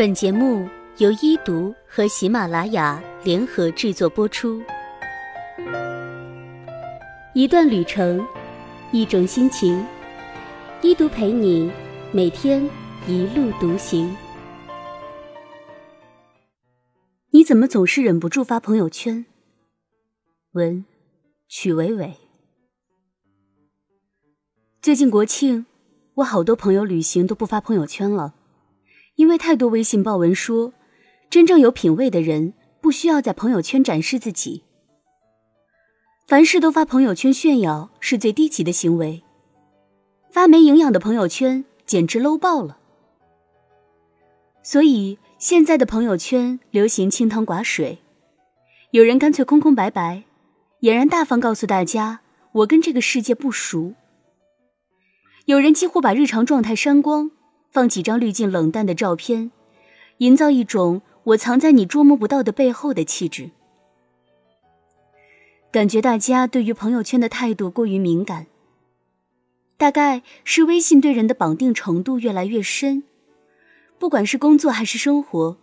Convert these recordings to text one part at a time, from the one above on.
本节目由一读和喜马拉雅联合制作播出。一段旅程，一种心情，一读陪你每天一路独行。你怎么总是忍不住发朋友圈？文，曲伟伟。最近国庆，我好多朋友旅行都不发朋友圈了。因为太多微信报文说，真正有品位的人不需要在朋友圈展示自己，凡事都发朋友圈炫耀是最低级的行为，发没营养的朋友圈简直 low 爆了。所以现在的朋友圈流行清汤寡水，有人干脆空空白白，俨然大方告诉大家我跟这个世界不熟，有人几乎把日常状态删光。放几张滤镜冷淡的照片，营造一种我藏在你捉摸不到的背后的气质。感觉大家对于朋友圈的态度过于敏感，大概是微信对人的绑定程度越来越深。不管是工作还是生活，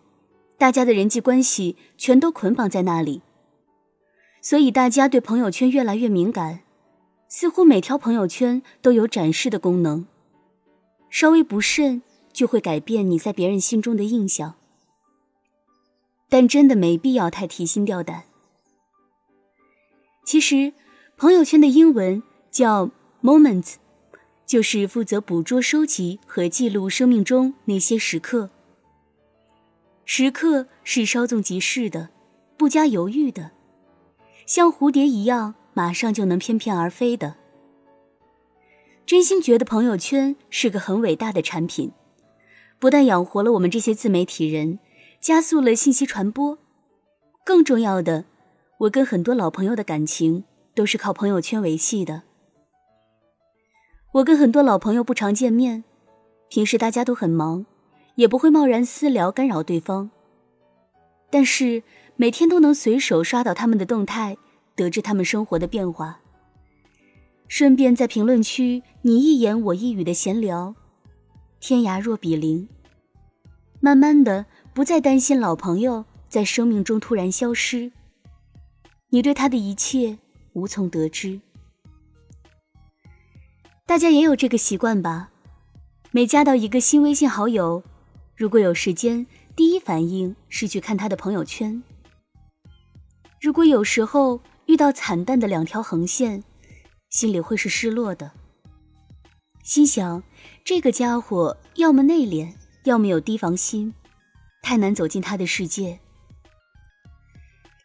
大家的人际关系全都捆绑在那里，所以大家对朋友圈越来越敏感，似乎每条朋友圈都有展示的功能。稍微不慎，就会改变你在别人心中的印象。但真的没必要太提心吊胆。其实，朋友圈的英文叫 “moments”，就是负责捕捉、收集和记录生命中那些时刻。时刻是稍纵即逝的，不加犹豫的，像蝴蝶一样，马上就能翩翩而飞的。真心觉得朋友圈是个很伟大的产品，不但养活了我们这些自媒体人，加速了信息传播，更重要的，我跟很多老朋友的感情都是靠朋友圈维系的。我跟很多老朋友不常见面，平时大家都很忙，也不会贸然私聊干扰对方，但是每天都能随手刷到他们的动态，得知他们生活的变化。顺便在评论区你一言我一语的闲聊，天涯若比邻。慢慢的，不再担心老朋友在生命中突然消失，你对他的一切无从得知。大家也有这个习惯吧？每加到一个新微信好友，如果有时间，第一反应是去看他的朋友圈。如果有时候遇到惨淡的两条横线，心里会是失落的，心想这个家伙要么内敛，要么有提防心，太难走进他的世界。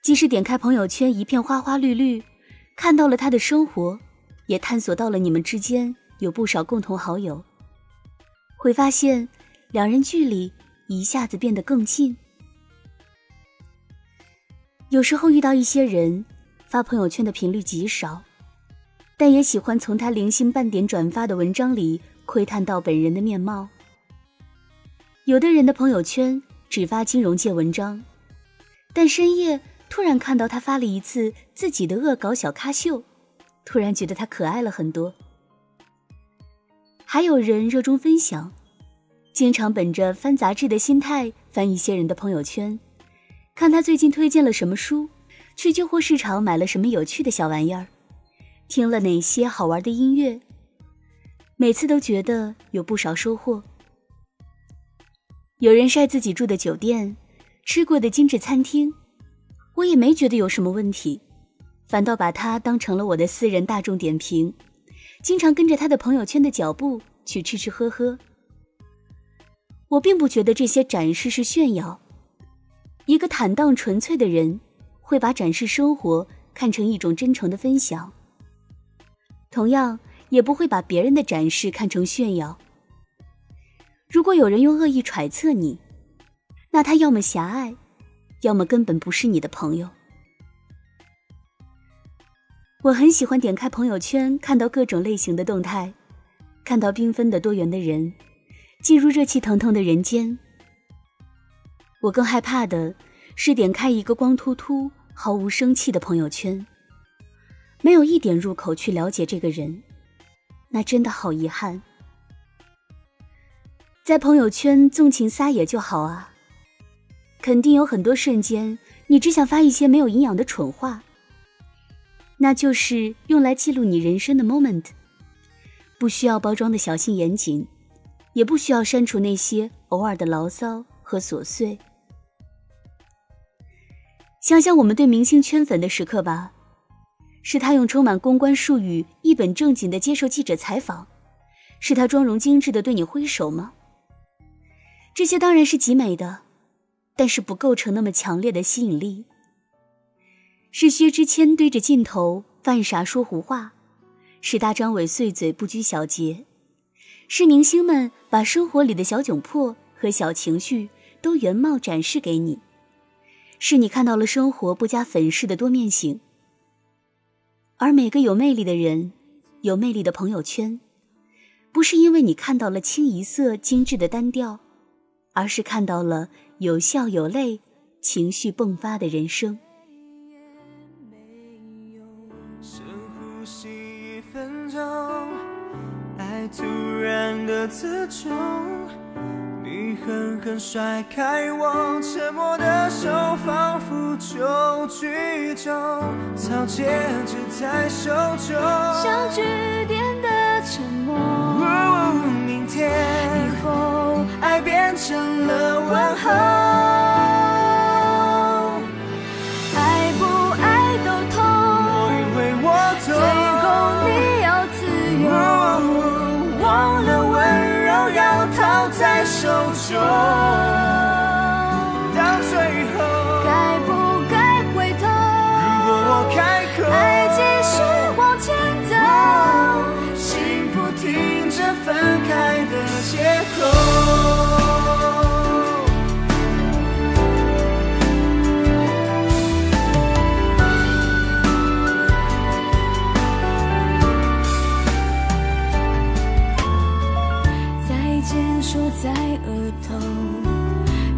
即使点开朋友圈一片花花绿绿，看到了他的生活，也探索到了你们之间有不少共同好友，会发现两人距离一下子变得更近。有时候遇到一些人，发朋友圈的频率极少。但也喜欢从他零星半点转发的文章里窥探到本人的面貌。有的人的朋友圈只发金融界文章，但深夜突然看到他发了一次自己的恶搞小咖秀，突然觉得他可爱了很多。还有人热衷分享，经常本着翻杂志的心态翻一些人的朋友圈，看他最近推荐了什么书，去旧货市场买了什么有趣的小玩意儿。听了哪些好玩的音乐？每次都觉得有不少收获。有人晒自己住的酒店、吃过的精致餐厅，我也没觉得有什么问题，反倒把它当成了我的私人大众点评，经常跟着他的朋友圈的脚步去吃吃喝喝。我并不觉得这些展示是炫耀，一个坦荡纯粹的人会把展示生活看成一种真诚的分享。同样也不会把别人的展示看成炫耀。如果有人用恶意揣测你，那他要么狭隘，要么根本不是你的朋友。我很喜欢点开朋友圈，看到各种类型的动态，看到缤纷的多元的人，进入热气腾腾的人间。我更害怕的是点开一个光秃秃、毫无生气的朋友圈。没有一点入口去了解这个人，那真的好遗憾。在朋友圈纵情撒野就好啊，肯定有很多瞬间，你只想发一些没有营养的蠢话。那就是用来记录你人生的 moment，不需要包装的小心严谨，也不需要删除那些偶尔的牢骚和琐碎。想想我们对明星圈粉的时刻吧，是他用充满公关术语、一本正经的接受记者采访，是他妆容精致的对你挥手吗？这些当然是极美的。但是不构成那么强烈的吸引力。是薛之谦对着镜头犯傻说胡话，是大张伟碎嘴不拘小节，是明星们把生活里的小窘迫和小情绪都原貌展示给你，是你看到了生活不加粉饰的多面性。而每个有魅力的人，有魅力的朋友圈，不是因为你看到了清一色精致的单调，而是看到了。有笑有泪，情绪迸发的人生。深呼吸一分钟，爱突然的刺痛，你狠狠甩开我，沉默的手仿佛就剧终，草戒指在手中，像句点的沉默。明天以后，爱变成了问候。在额头，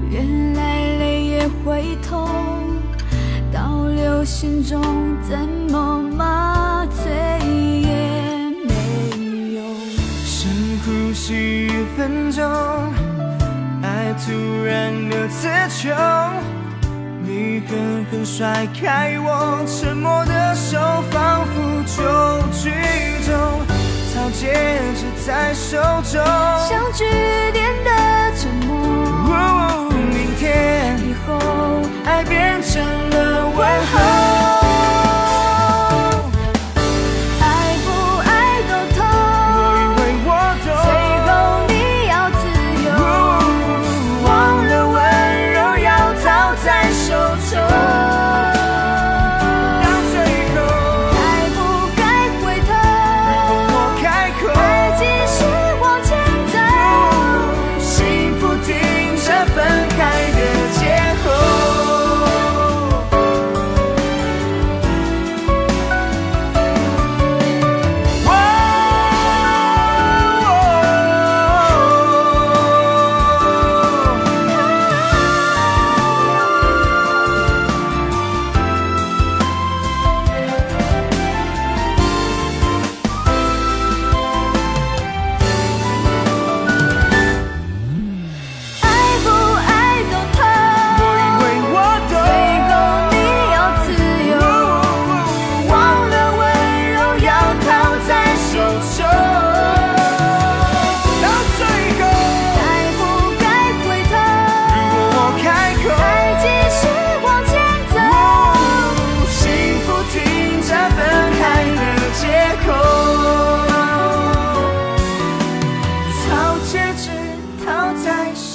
原来泪也会痛，倒流心中怎么麻醉也没用。深呼吸一分钟，爱突然的刺痛，你狠狠甩开我，沉默的手仿佛就剧终，草戒指在手中，像句点的沉默。明天以后，爱变成了问候。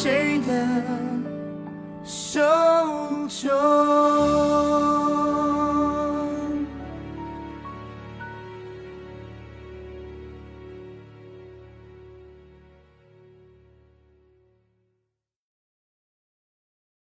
谁能